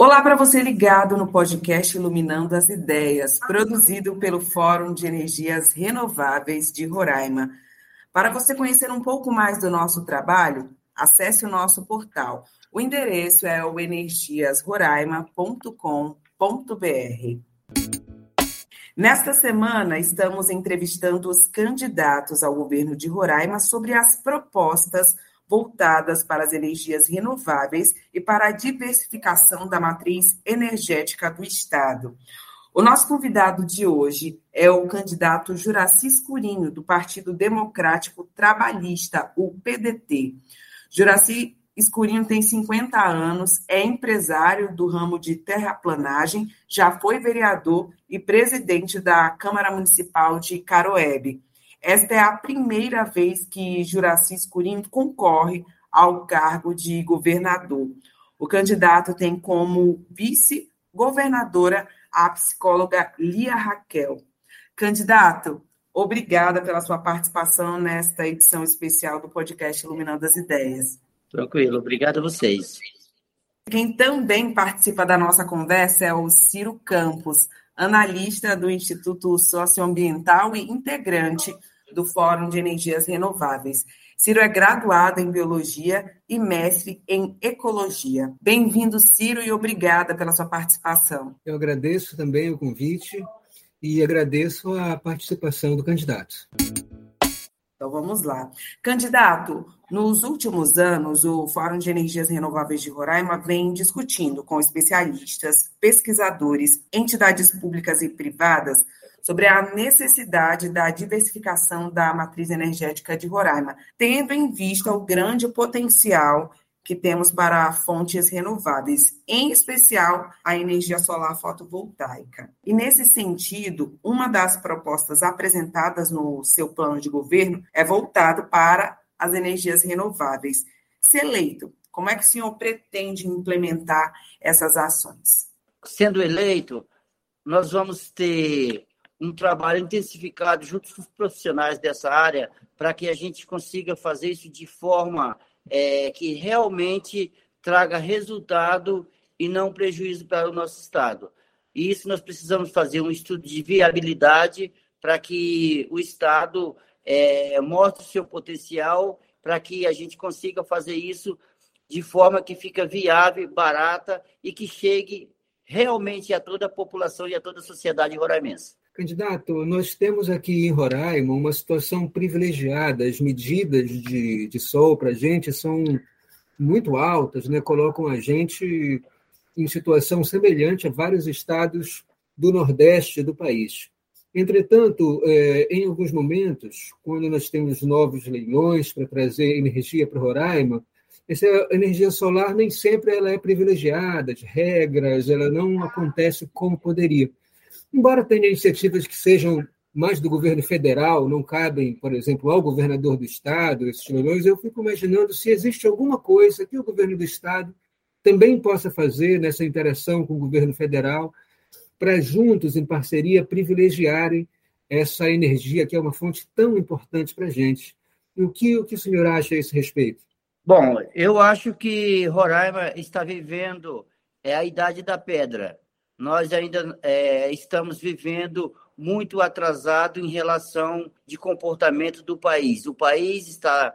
Olá para você ligado no podcast Iluminando as Ideias, produzido pelo Fórum de Energias Renováveis de Roraima. Para você conhecer um pouco mais do nosso trabalho, acesse o nosso portal. O endereço é o energiasroraima.com.br. Nesta semana, estamos entrevistando os candidatos ao governo de Roraima sobre as propostas voltadas para as energias renováveis e para a diversificação da matriz energética do Estado. O nosso convidado de hoje é o candidato Juraci Escurinho, do Partido Democrático Trabalhista, o PDT. Juraci Escurinho tem 50 anos, é empresário do ramo de terraplanagem, já foi vereador e presidente da Câmara Municipal de Caroebe. Esta é a primeira vez que Juraci Escurinho concorre ao cargo de governador. O candidato tem como vice-governadora a psicóloga Lia Raquel. Candidato, obrigada pela sua participação nesta edição especial do podcast Iluminando as Ideias. Tranquilo, obrigado a vocês. Quem também participa da nossa conversa é o Ciro Campos, analista do Instituto Socioambiental e integrante do Fórum de Energias Renováveis. Ciro é graduado em Biologia e mestre em Ecologia. Bem-vindo, Ciro, e obrigada pela sua participação. Eu agradeço também o convite e agradeço a participação do candidato. Então vamos lá. Candidato, nos últimos anos, o Fórum de Energias Renováveis de Roraima vem discutindo com especialistas, pesquisadores, entidades públicas e privadas sobre a necessidade da diversificação da matriz energética de Roraima, tendo em vista o grande potencial que temos para fontes renováveis, em especial a energia solar fotovoltaica. E nesse sentido, uma das propostas apresentadas no seu plano de governo é voltado para as energias renováveis. Se eleito, como é que o senhor pretende implementar essas ações? Sendo eleito, nós vamos ter um trabalho intensificado junto com os profissionais dessa área para que a gente consiga fazer isso de forma é, que realmente traga resultado e não prejuízo para o nosso Estado. E isso nós precisamos fazer um estudo de viabilidade para que o Estado é, mostre o seu potencial, para que a gente consiga fazer isso de forma que fica viável, barata e que chegue realmente a toda a população e a toda a sociedade roraimense. Candidato, nós temos aqui em Roraima uma situação privilegiada. As medidas de, de sol para a gente são muito altas, né? colocam a gente em situação semelhante a vários estados do Nordeste do país. Entretanto, é, em alguns momentos, quando nós temos novos leilões para trazer energia para Roraima, essa energia solar nem sempre ela é privilegiada, de regras, ela não acontece como poderia. Embora tenha iniciativas que sejam mais do governo federal, não cabem, por exemplo, ao governador do estado, esses leilões, eu fico imaginando se existe alguma coisa que o governo do estado também possa fazer nessa interação com o governo federal para juntos, em parceria, privilegiarem essa energia que é uma fonte tão importante para a gente. E o que, o que o senhor acha a esse respeito? Bom, eu acho que Roraima está vivendo é a idade da pedra nós ainda é, estamos vivendo muito atrasado em relação de comportamento do país. O país está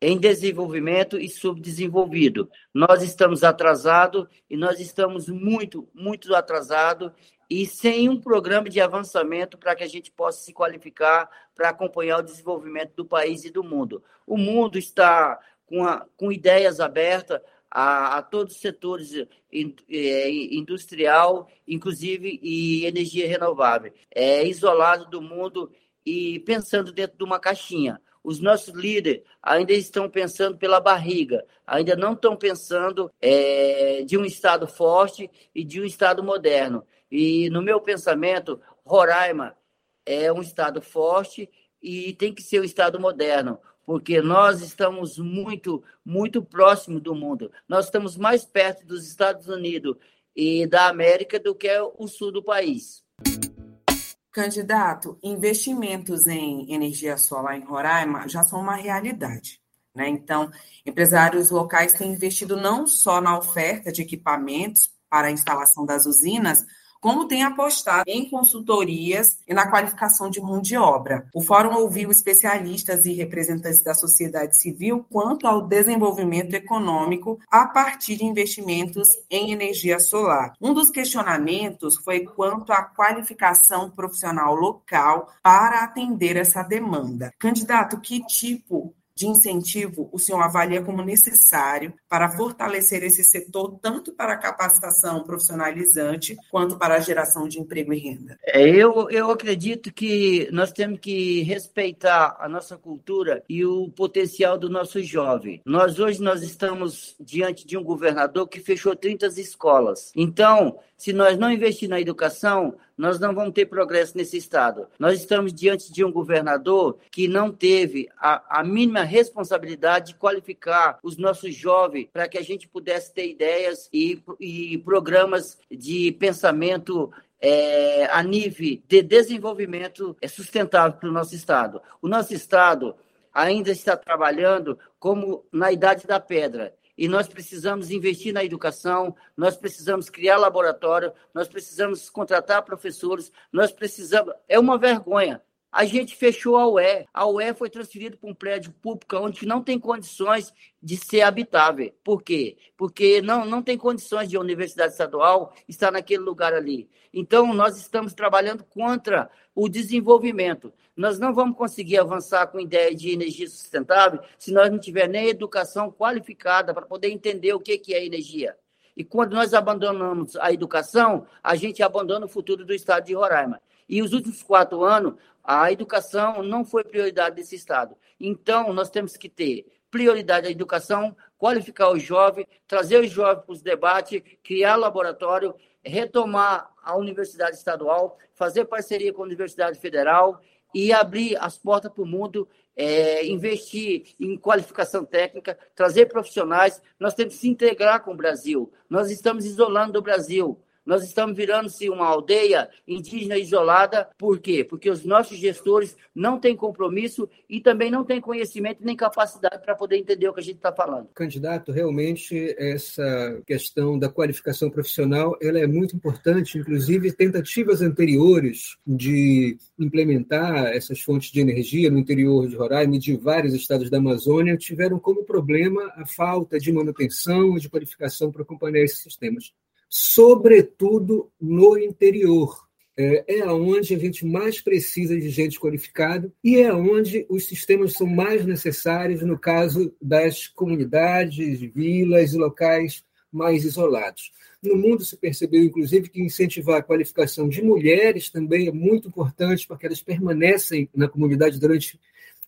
em desenvolvimento e subdesenvolvido. Nós estamos atrasados e nós estamos muito, muito atrasados e sem um programa de avançamento para que a gente possa se qualificar para acompanhar o desenvolvimento do país e do mundo. O mundo está com, a, com ideias abertas, a, a todos os setores é, industrial, inclusive e energia renovável. É isolado do mundo e pensando dentro de uma caixinha. Os nossos líderes ainda estão pensando pela barriga, ainda não estão pensando é, de um Estado forte e de um Estado moderno. E no meu pensamento, Roraima é um Estado forte e tem que ser um Estado moderno porque nós estamos muito, muito próximo do mundo. Nós estamos mais perto dos Estados Unidos e da América do que o sul do país. Candidato, investimentos em energia solar em Roraima já são uma realidade. Né? Então, empresários locais têm investido não só na oferta de equipamentos para a instalação das usinas, como tem apostado em consultorias e na qualificação de mão de obra. O fórum ouviu especialistas e representantes da sociedade civil quanto ao desenvolvimento econômico a partir de investimentos em energia solar. Um dos questionamentos foi quanto à qualificação profissional local para atender essa demanda. Candidato, que tipo de incentivo o senhor avalia como necessário para fortalecer esse setor, tanto para a capacitação profissionalizante, quanto para a geração de emprego e renda? É, eu, eu acredito que nós temos que respeitar a nossa cultura e o potencial do nosso jovem. Nós hoje nós estamos diante de um governador que fechou 30 escolas. Então, se nós não investir na educação, nós não vamos ter progresso nesse Estado. Nós estamos diante de um governador que não teve a, a mínima responsabilidade de qualificar os nossos jovens para que a gente pudesse ter ideias e, e programas de pensamento é, a nível de desenvolvimento é sustentável para o nosso Estado. O nosso Estado ainda está trabalhando como na idade da pedra e nós precisamos investir na educação, nós precisamos criar laboratório, nós precisamos contratar professores, nós precisamos. É uma vergonha. A gente fechou a UE. A UE foi transferida para um prédio público onde não tem condições de ser habitável. Por quê? Porque não, não tem condições de a universidade estadual estar naquele lugar ali. Então, nós estamos trabalhando contra o desenvolvimento. Nós não vamos conseguir avançar com ideia de energia sustentável se nós não tivermos nem educação qualificada para poder entender o que é energia. E quando nós abandonamos a educação, a gente abandona o futuro do estado de Roraima. E os últimos quatro anos, a educação não foi prioridade desse Estado. Então, nós temos que ter prioridade à educação, qualificar o jovem, trazer os jovens para os debates, criar laboratório, retomar a universidade estadual, fazer parceria com a Universidade Federal e abrir as portas para o mundo, é, investir em qualificação técnica, trazer profissionais. Nós temos que se integrar com o Brasil. Nós estamos isolando o Brasil. Nós estamos virando-se uma aldeia indígena isolada. Por quê? Porque os nossos gestores não têm compromisso e também não têm conhecimento nem capacidade para poder entender o que a gente está falando. Candidato, realmente essa questão da qualificação profissional ela é muito importante. Inclusive, tentativas anteriores de implementar essas fontes de energia no interior de Roraima e de vários estados da Amazônia tiveram como problema a falta de manutenção e de qualificação para acompanhar esses sistemas sobretudo no interior. É, é onde a gente mais precisa de gente qualificada e é onde os sistemas são mais necessários no caso das comunidades, vilas e locais mais isolados. No mundo se percebeu, inclusive, que incentivar a qualificação de mulheres também é muito importante, porque elas permanecem na comunidade durante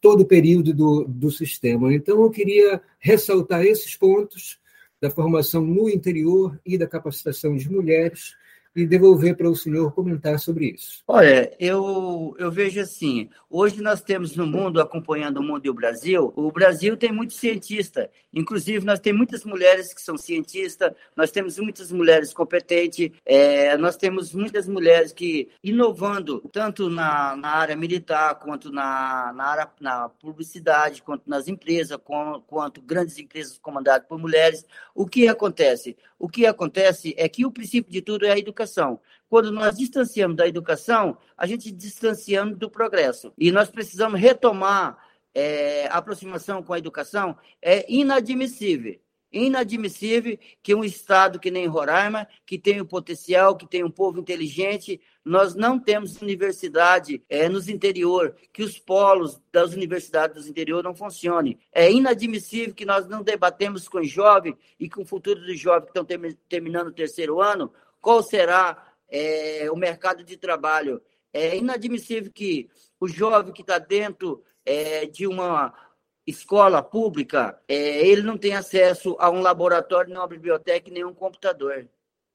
todo o período do, do sistema. Então, eu queria ressaltar esses pontos da formação no interior e da capacitação de mulheres e devolver para o senhor comentar sobre isso. Olha, eu, eu vejo assim, hoje nós temos no mundo, acompanhando o mundo e o Brasil, o Brasil tem muitos cientistas, inclusive nós temos muitas mulheres que são cientistas, nós temos muitas mulheres competentes, é, nós temos muitas mulheres que, inovando, tanto na, na área militar, quanto na, na área na publicidade, quanto nas empresas, com, quanto grandes empresas comandadas por mulheres, o que acontece? O que acontece é que o princípio de tudo é a educação. Quando nós distanciamos da educação, a gente distanciamos do progresso. E nós precisamos retomar é, a aproximação com a educação. É inadmissível inadmissível que um estado que nem Roraima, que tem o potencial, que tem um povo inteligente, nós não temos universidade é, nos interior, que os polos das universidades dos interior não funcionem. É inadmissível que nós não debatemos com os jovens e com o futuro dos jovens que estão terminando o terceiro ano qual será é, o mercado de trabalho. É inadmissível que o jovem que está dentro é, de uma escola pública, é, ele não tenha acesso a um laboratório, nem uma biblioteca, nem um computador.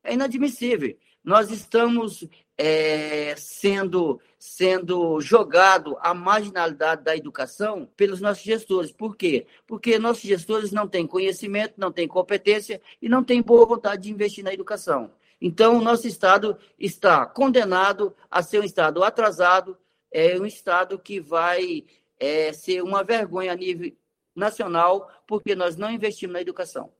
É inadmissível. Nós estamos é, sendo, sendo jogado à marginalidade da educação pelos nossos gestores. Por quê? Porque nossos gestores não têm conhecimento, não têm competência e não têm boa vontade de investir na educação. Então, o nosso Estado está condenado a ser um Estado atrasado, é um Estado que vai é, ser uma vergonha a nível nacional, porque nós não investimos na educação.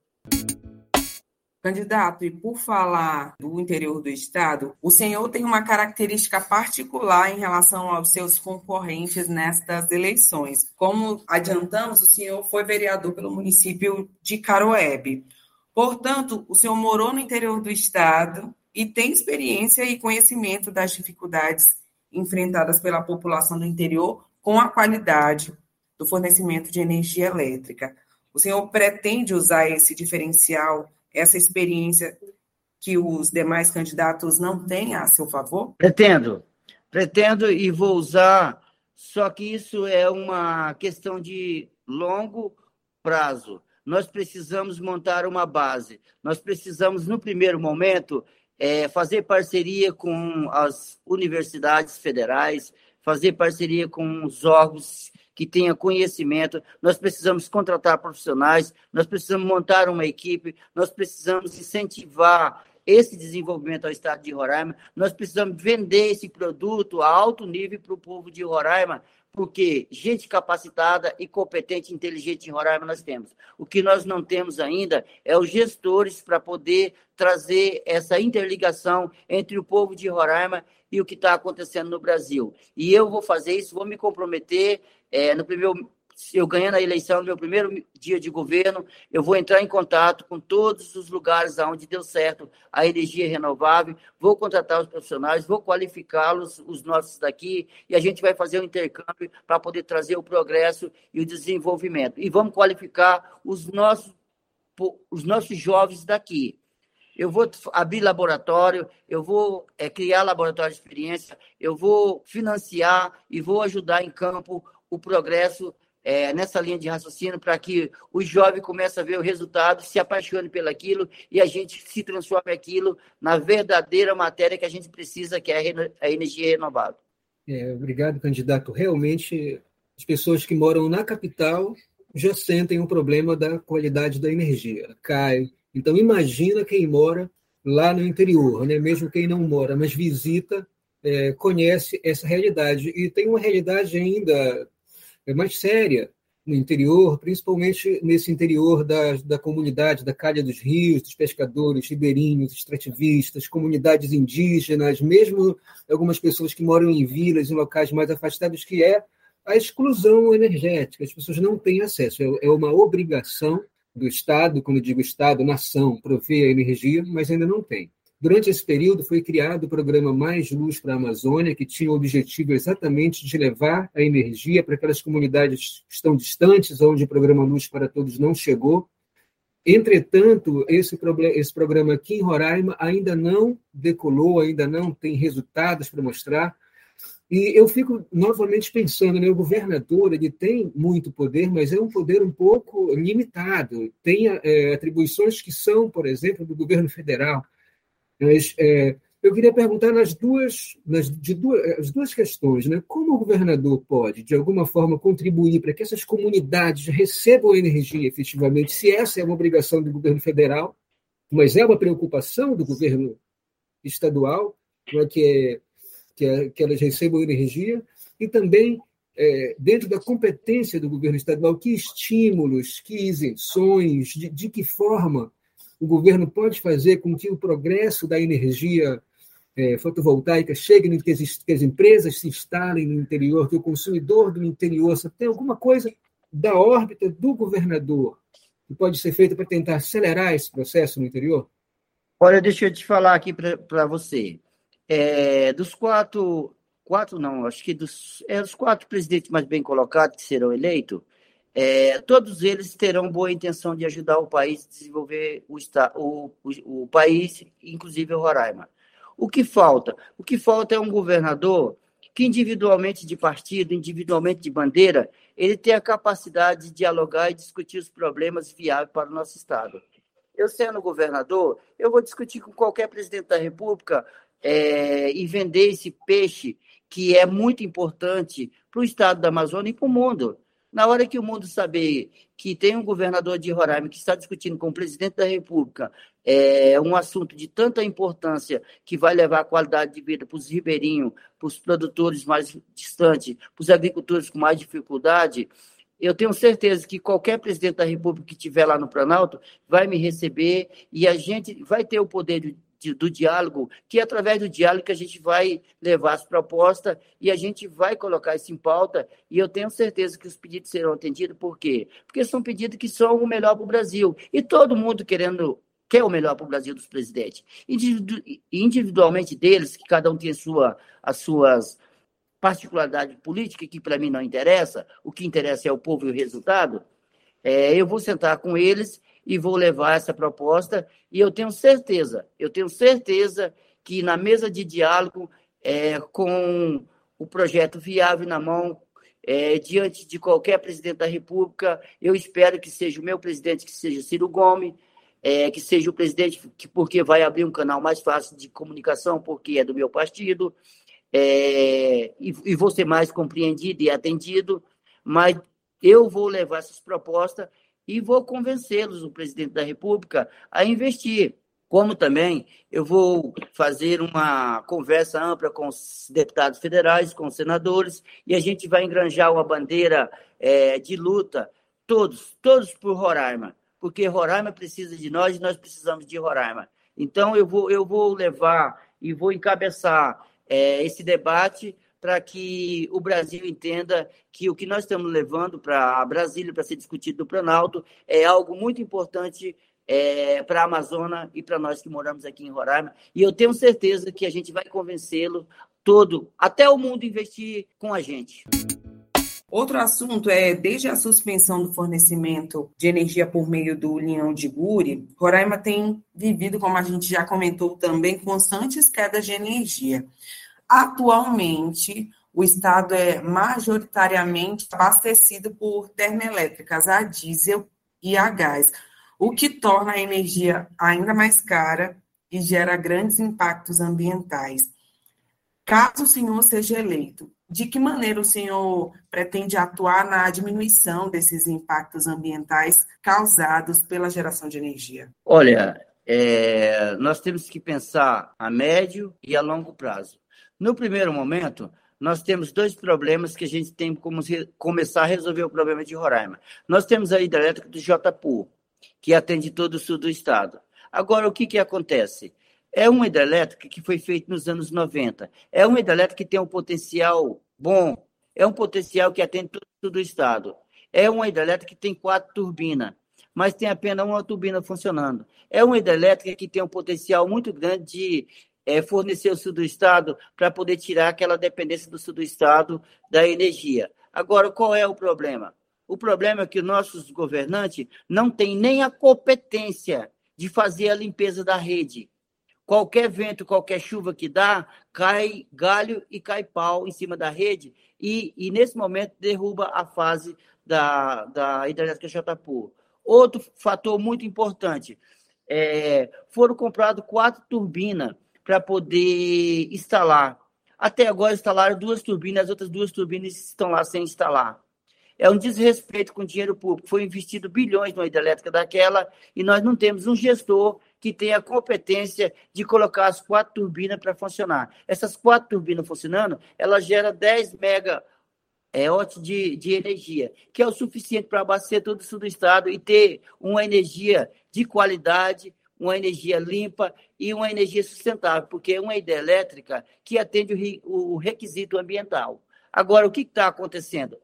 Candidato, e por falar do interior do estado, o senhor tem uma característica particular em relação aos seus concorrentes nestas eleições. Como adiantamos, o senhor foi vereador pelo município de Caroebe. Portanto, o senhor morou no interior do estado e tem experiência e conhecimento das dificuldades enfrentadas pela população do interior com a qualidade do fornecimento de energia elétrica. O senhor pretende usar esse diferencial essa experiência que os demais candidatos não têm a seu favor? Pretendo. Pretendo e vou usar, só que isso é uma questão de longo prazo. Nós precisamos montar uma base. Nós precisamos, no primeiro momento, é, fazer parceria com as universidades federais, fazer parceria com os órgãos que tenha conhecimento, nós precisamos contratar profissionais, nós precisamos montar uma equipe, nós precisamos incentivar esse desenvolvimento ao estado de Roraima, nós precisamos vender esse produto a alto nível para o povo de Roraima, porque gente capacitada e competente, inteligente em Roraima nós temos. O que nós não temos ainda é os gestores para poder trazer essa interligação entre o povo de Roraima e o que está acontecendo no Brasil. E eu vou fazer isso, vou me comprometer é, no primeiro, eu ganhando a eleição, no meu primeiro dia de governo, eu vou entrar em contato com todos os lugares onde deu certo a energia renovável, vou contratar os profissionais, vou qualificá-los, os nossos daqui, e a gente vai fazer um intercâmbio para poder trazer o progresso e o desenvolvimento. E vamos qualificar os nossos, os nossos jovens daqui eu vou abrir laboratório, eu vou é, criar laboratório de experiência, eu vou financiar e vou ajudar em campo o progresso é, nessa linha de raciocínio para que o jovem comece a ver o resultado, se apaixone pelaquilo e a gente se transforme aquilo na verdadeira matéria que a gente precisa, que é a energia renovável. É, obrigado, candidato. Realmente, as pessoas que moram na capital já sentem o problema da qualidade da energia. Cai. Então, imagina quem mora lá no interior, né? mesmo quem não mora, mas visita, é, conhece essa realidade. E tem uma realidade ainda mais séria no interior, principalmente nesse interior da, da comunidade da Calha dos Rios, dos pescadores, ribeirinhos, extrativistas, comunidades indígenas, mesmo algumas pessoas que moram em vilas, em locais mais afastados, que é a exclusão energética. As pessoas não têm acesso. É, é uma obrigação do Estado, quando digo Estado, nação, prover a energia, mas ainda não tem. Durante esse período, foi criado o programa Mais Luz para a Amazônia, que tinha o objetivo exatamente de levar a energia para aquelas comunidades que estão distantes, onde o programa Luz para Todos não chegou. Entretanto, esse, esse programa aqui em Roraima ainda não decolou, ainda não tem resultados para mostrar. E eu fico novamente pensando, né, o governador ele tem muito poder, mas é um poder um pouco limitado. Tem é, atribuições que são, por exemplo, do governo federal. Mas é, eu queria perguntar nas duas, nas, de duas, as duas questões, né? Como o governador pode, de alguma forma, contribuir para que essas comunidades recebam energia efetivamente, se essa é uma obrigação do governo federal, mas é uma preocupação do governo estadual, é que, que, é, que elas recebam energia, e também é, dentro da competência do governo estadual, que estímulos, que isenções, de, de que forma o governo pode fazer com que o progresso da energia é, fotovoltaica chegue, que as, que as empresas se instalem no interior, que o consumidor do interior tem alguma coisa da órbita do governador que pode ser feita para tentar acelerar esse processo no interior? Olha, deixa eu te falar aqui para você. É, dos quatro, quatro não, acho que dos, é, dos quatro presidentes mais bem colocados que serão eleitos, é, todos eles terão boa intenção de ajudar o país a desenvolver o, o, o, o país, inclusive o Roraima. O que falta? O que falta é um governador que, individualmente de partido, individualmente de bandeira, ele tem a capacidade de dialogar e discutir os problemas viáveis para o nosso Estado. Eu, sendo governador, eu vou discutir com qualquer presidente da República é, e vender esse peixe que é muito importante para o Estado da Amazônia e para o mundo. Na hora que o mundo saber que tem um governador de Roraima que está discutindo com o presidente da República é, um assunto de tanta importância que vai levar a qualidade de vida para os ribeirinhos, para os produtores mais distantes, para os agricultores com mais dificuldade, eu tenho certeza que qualquer presidente da República que estiver lá no Planalto vai me receber e a gente vai ter o poder de, de, do diálogo, que é através do diálogo que a gente vai levar as propostas e a gente vai colocar isso em pauta. E eu tenho certeza que os pedidos serão atendidos. Por quê? Porque são pedidos que são o melhor para o Brasil. E todo mundo querendo quer o melhor para o Brasil dos presidentes. Individualmente deles, que cada um tem a sua, as suas particularidade política, que para mim não interessa, o que interessa é o povo e o resultado, é, eu vou sentar com eles e vou levar essa proposta, e eu tenho certeza, eu tenho certeza que na mesa de diálogo, é, com o projeto viável na mão, é, diante de qualquer presidente da República, eu espero que seja o meu presidente, que seja Ciro Gomes, é, que seja o presidente, que, porque vai abrir um canal mais fácil de comunicação, porque é do meu partido, é, e, e vou ser mais compreendido e atendido, mas eu vou levar essas propostas e vou convencê-los, o presidente da República, a investir. Como também eu vou fazer uma conversa ampla com os deputados federais, com os senadores, e a gente vai engranjar uma bandeira é, de luta, todos, todos por Roraima, porque Roraima precisa de nós e nós precisamos de Roraima. Então, eu vou, eu vou levar e vou encabeçar é, esse debate para que o Brasil entenda que o que nós estamos levando para Brasília para ser discutido no Planalto é algo muito importante é, para a Amazônia e para nós que moramos aqui em Roraima. E eu tenho certeza que a gente vai convencê-lo todo, até o mundo investir com a gente. Outro assunto é, desde a suspensão do fornecimento de energia por meio do linhão de Guri, Roraima tem vivido, como a gente já comentou também, constantes quedas de energia. Atualmente, o estado é majoritariamente abastecido por termoelétricas a diesel e a gás, o que torna a energia ainda mais cara e gera grandes impactos ambientais. Caso o senhor seja eleito, de que maneira o senhor pretende atuar na diminuição desses impactos ambientais causados pela geração de energia? Olha, é, nós temos que pensar a médio e a longo prazo. No primeiro momento, nós temos dois problemas que a gente tem como começar a resolver o problema de Roraima. Nós temos a hidrelétrica do Jpu, que atende todo o sul do estado. Agora, o que, que acontece? É uma hidrelétrica que foi feita nos anos 90. É uma hidrelétrica que tem um potencial bom. É um potencial que atende todo o estado. É uma hidrelétrica que tem quatro turbinas, mas tem apenas uma turbina funcionando. É uma hidrelétrica que tem um potencial muito grande de é, fornecer o sul do estado para poder tirar aquela dependência do sul do estado da energia. Agora, qual é o problema? O problema é que nossos governantes não têm nem a competência de fazer a limpeza da rede. Qualquer vento, qualquer chuva que dá, cai galho e cai pau em cima da rede e, e nesse momento derruba a fase da, da hidrelétrica Chatapu. Outro fator muito importante, é, foram compradas quatro turbinas para poder instalar. Até agora instalaram duas turbinas, as outras duas turbinas estão lá sem instalar. É um desrespeito com o dinheiro público. Foi investido bilhões numa hidrelétrica daquela e nós não temos um gestor que tem a competência de colocar as quatro turbinas para funcionar. Essas quatro turbinas funcionando, ela gera 10 mega é, de, de energia, que é o suficiente para abastecer todo o sul do estado e ter uma energia de qualidade, uma energia limpa e uma energia sustentável, porque é uma hidrelétrica que atende o, requisito ambiental. Agora, o que está acontecendo?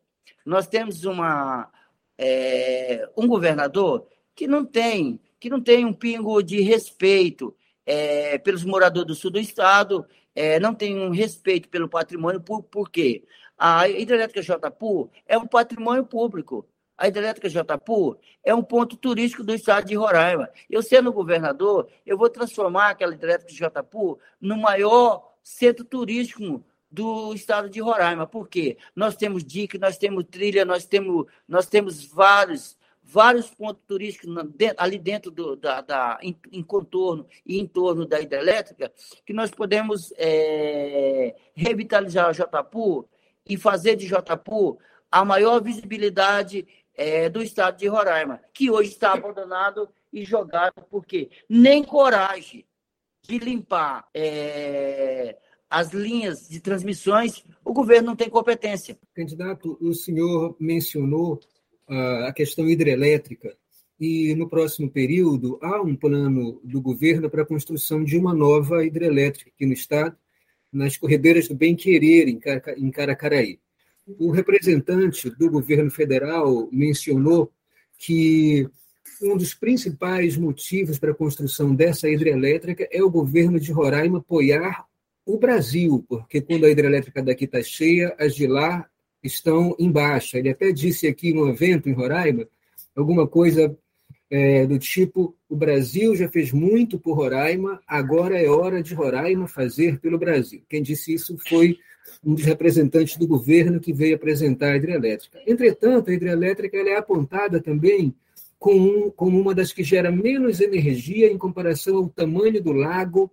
Nós temos uma, é, um governador que não tem que não tem um pingo de respeito é, pelos moradores do sul do estado, é, não tem um respeito pelo patrimônio, por, por quê? A hidrelétrica Jpu é um patrimônio público. A hidrelétrica Jpu é um ponto turístico do estado de Roraima. Eu, sendo governador, eu vou transformar aquela hidrelétrica Jpu no maior centro turístico do estado de Roraima. Por quê? Nós temos dique, nós temos trilha, nós temos, nós temos vários vários pontos turísticos ali dentro do, da, da em, em, contorno e em torno da hidrelétrica, que nós podemos é, revitalizar a Jotapu e fazer de Jotapu a maior visibilidade é, do estado de Roraima, que hoje está abandonado e jogado, porque nem coragem de limpar é, as linhas de transmissões, o governo não tem competência. Candidato, o senhor mencionou a questão hidrelétrica e no próximo período há um plano do governo para a construção de uma nova hidrelétrica aqui no estado, nas corredeiras do Bem Querer, em Caracaraí. O representante do governo federal mencionou que um dos principais motivos para a construção dessa hidrelétrica é o governo de Roraima apoiar o Brasil, porque quando a hidrelétrica daqui está cheia, as de lá estão em baixa. Ele até disse aqui no evento em Roraima alguma coisa é, do tipo: o Brasil já fez muito por Roraima, agora é hora de Roraima fazer pelo Brasil. Quem disse isso foi um dos representantes do governo que veio apresentar a hidrelétrica. Entretanto, a hidrelétrica é apontada também como, como uma das que gera menos energia em comparação ao tamanho do lago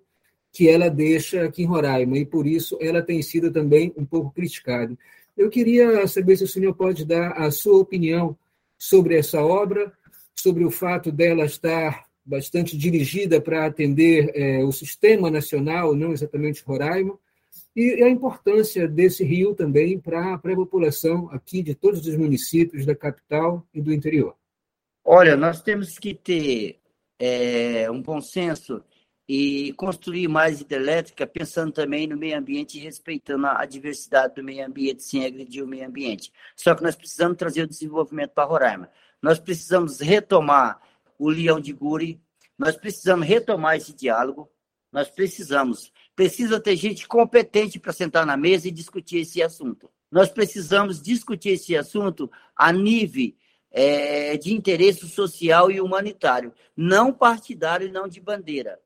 que ela deixa aqui em Roraima, e por isso ela tem sido também um pouco criticada. Eu queria saber se o senhor pode dar a sua opinião sobre essa obra, sobre o fato dela estar bastante dirigida para atender é, o sistema nacional, não exatamente Roraima, e a importância desse rio também para a população aqui de todos os municípios da capital e do interior. Olha, nós temos que ter é, um bom senso e construir mais hidrelétrica pensando também no meio ambiente e respeitando a diversidade do meio ambiente sem agredir o meio ambiente. Só que nós precisamos trazer o desenvolvimento para Roraima. Nós precisamos retomar o Leão de Guri, nós precisamos retomar esse diálogo, nós precisamos. Precisa ter gente competente para sentar na mesa e discutir esse assunto. Nós precisamos discutir esse assunto a nível é, de interesse social e humanitário, não partidário e não de bandeira.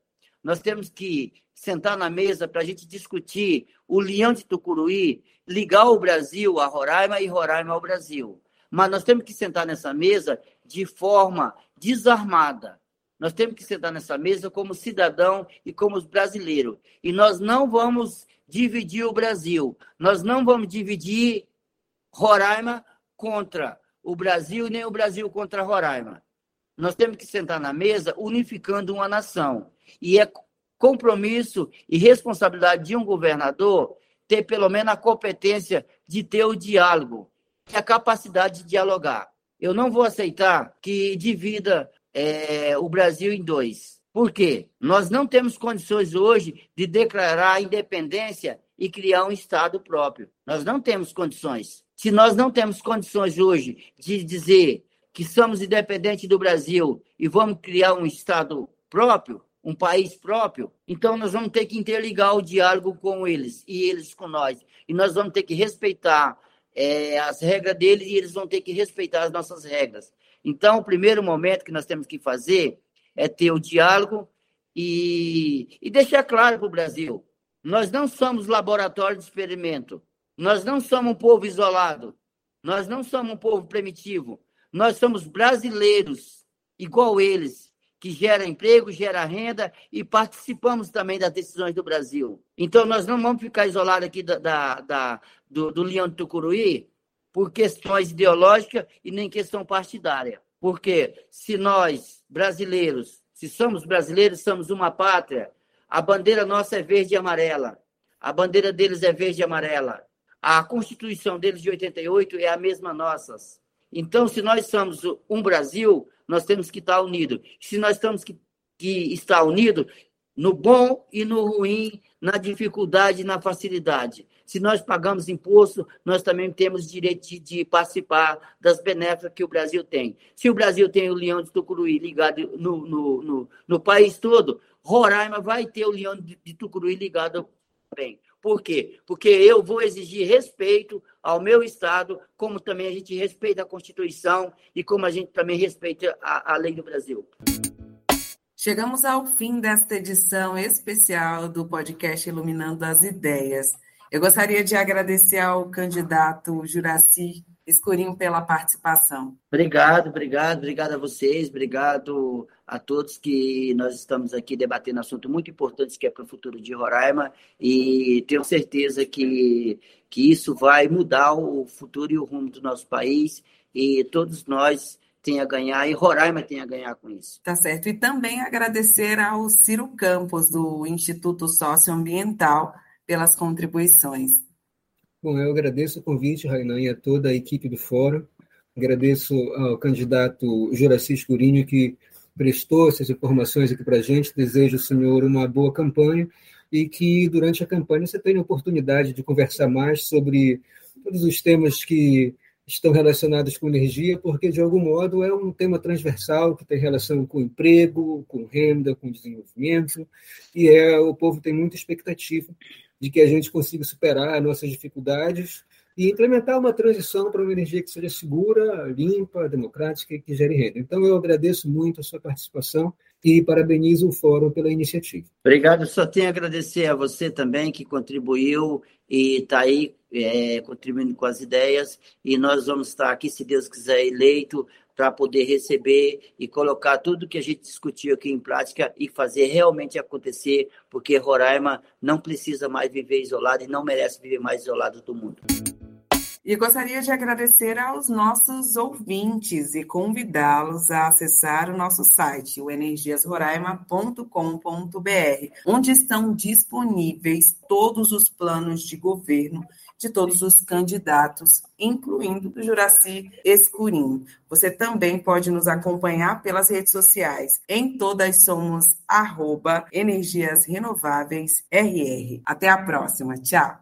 Nós temos que sentar na mesa para a gente discutir o leão de Tucuruí, ligar o Brasil a Roraima e Roraima ao Brasil. Mas nós temos que sentar nessa mesa de forma desarmada. Nós temos que sentar nessa mesa como cidadão e como brasileiro. E nós não vamos dividir o Brasil. Nós não vamos dividir Roraima contra o Brasil, nem o Brasil contra Roraima. Nós temos que sentar na mesa unificando uma nação. E é compromisso e responsabilidade de um governador ter pelo menos a competência de ter o diálogo e a capacidade de dialogar. Eu não vou aceitar que divida é, o Brasil em dois. Por quê? Nós não temos condições hoje de declarar a independência e criar um Estado próprio. Nós não temos condições. Se nós não temos condições hoje de dizer que somos independentes do Brasil e vamos criar um Estado próprio, um país próprio, então nós vamos ter que interligar o diálogo com eles e eles com nós. E nós vamos ter que respeitar é, as regras deles e eles vão ter que respeitar as nossas regras. Então, o primeiro momento que nós temos que fazer é ter o diálogo e, e deixar claro para o Brasil: nós não somos laboratório de experimento, nós não somos um povo isolado, nós não somos um povo primitivo, nós somos brasileiros, igual eles, que gera emprego, gera renda e participamos também das decisões do Brasil. Então, nós não vamos ficar isolados aqui da, da, da do, do Leão de Tucuruí por questões ideológicas e nem questão partidária. Porque se nós, brasileiros, se somos brasileiros, somos uma pátria, a bandeira nossa é verde e amarela. A bandeira deles é verde e amarela. A Constituição deles de 88 é a mesma nossa. Então, se nós somos um Brasil, nós temos que estar unidos. Se nós temos que, que estar unidos no bom e no ruim, na dificuldade e na facilidade. Se nós pagamos imposto, nós também temos direito de, de, participar das benéficas que o Brasil tem. Se o Brasil tem o leão de Tucuruí ligado no, no, no, no país todo, Roraima vai ter o leão de, de Tucuruí ligado também. Por quê? Porque eu vou exigir respeito ao meu Estado, como também a gente respeita a Constituição e como a gente também respeita a, a lei do Brasil. Chegamos ao fim desta edição especial do podcast Iluminando as Ideias. Eu gostaria de agradecer ao candidato Juraci Escurinho pela participação. Obrigado, obrigado, obrigado a vocês, obrigado a todos que nós estamos aqui debatendo um assunto muito importante que é para o futuro de Roraima e tenho certeza que, que isso vai mudar o futuro e o rumo do nosso país e todos nós tem a ganhar e Roraima tem a ganhar com isso. Tá certo. E também agradecer ao Ciro Campos, do Instituto Socioambiental, pelas contribuições. Bom, eu agradeço o convite, Rainan, e a toda a equipe do Fórum. Agradeço ao candidato Juraci Escurinho, que prestou essas informações aqui para a gente. Desejo ao senhor uma boa campanha e que durante a campanha você tenha a oportunidade de conversar mais sobre todos os temas que estão relacionados com energia, porque, de algum modo, é um tema transversal que tem relação com emprego, com renda, com desenvolvimento, e é, o povo tem muita expectativa de que a gente consiga superar nossas dificuldades e implementar uma transição para uma energia que seja segura, limpa, democrática e que gere renda. Então, eu agradeço muito a sua participação e parabenizo o Fórum pela iniciativa. Obrigado, só tenho a agradecer a você também que contribuiu e está aí é, contribuindo com as ideias e nós vamos estar aqui, se Deus quiser, eleito para poder receber e colocar tudo que a gente discutiu aqui em prática e fazer realmente acontecer, porque Roraima não precisa mais viver isolado e não merece viver mais isolado do mundo. E gostaria de agradecer aos nossos ouvintes e convidá-los a acessar o nosso site, o energiasroraima.com.br, onde estão disponíveis todos os planos de governo de todos os candidatos, incluindo o Juraci Escurim. Você também pode nos acompanhar pelas redes sociais. Em todas somos arroba Energias Renováveis RR. Até a próxima. Tchau.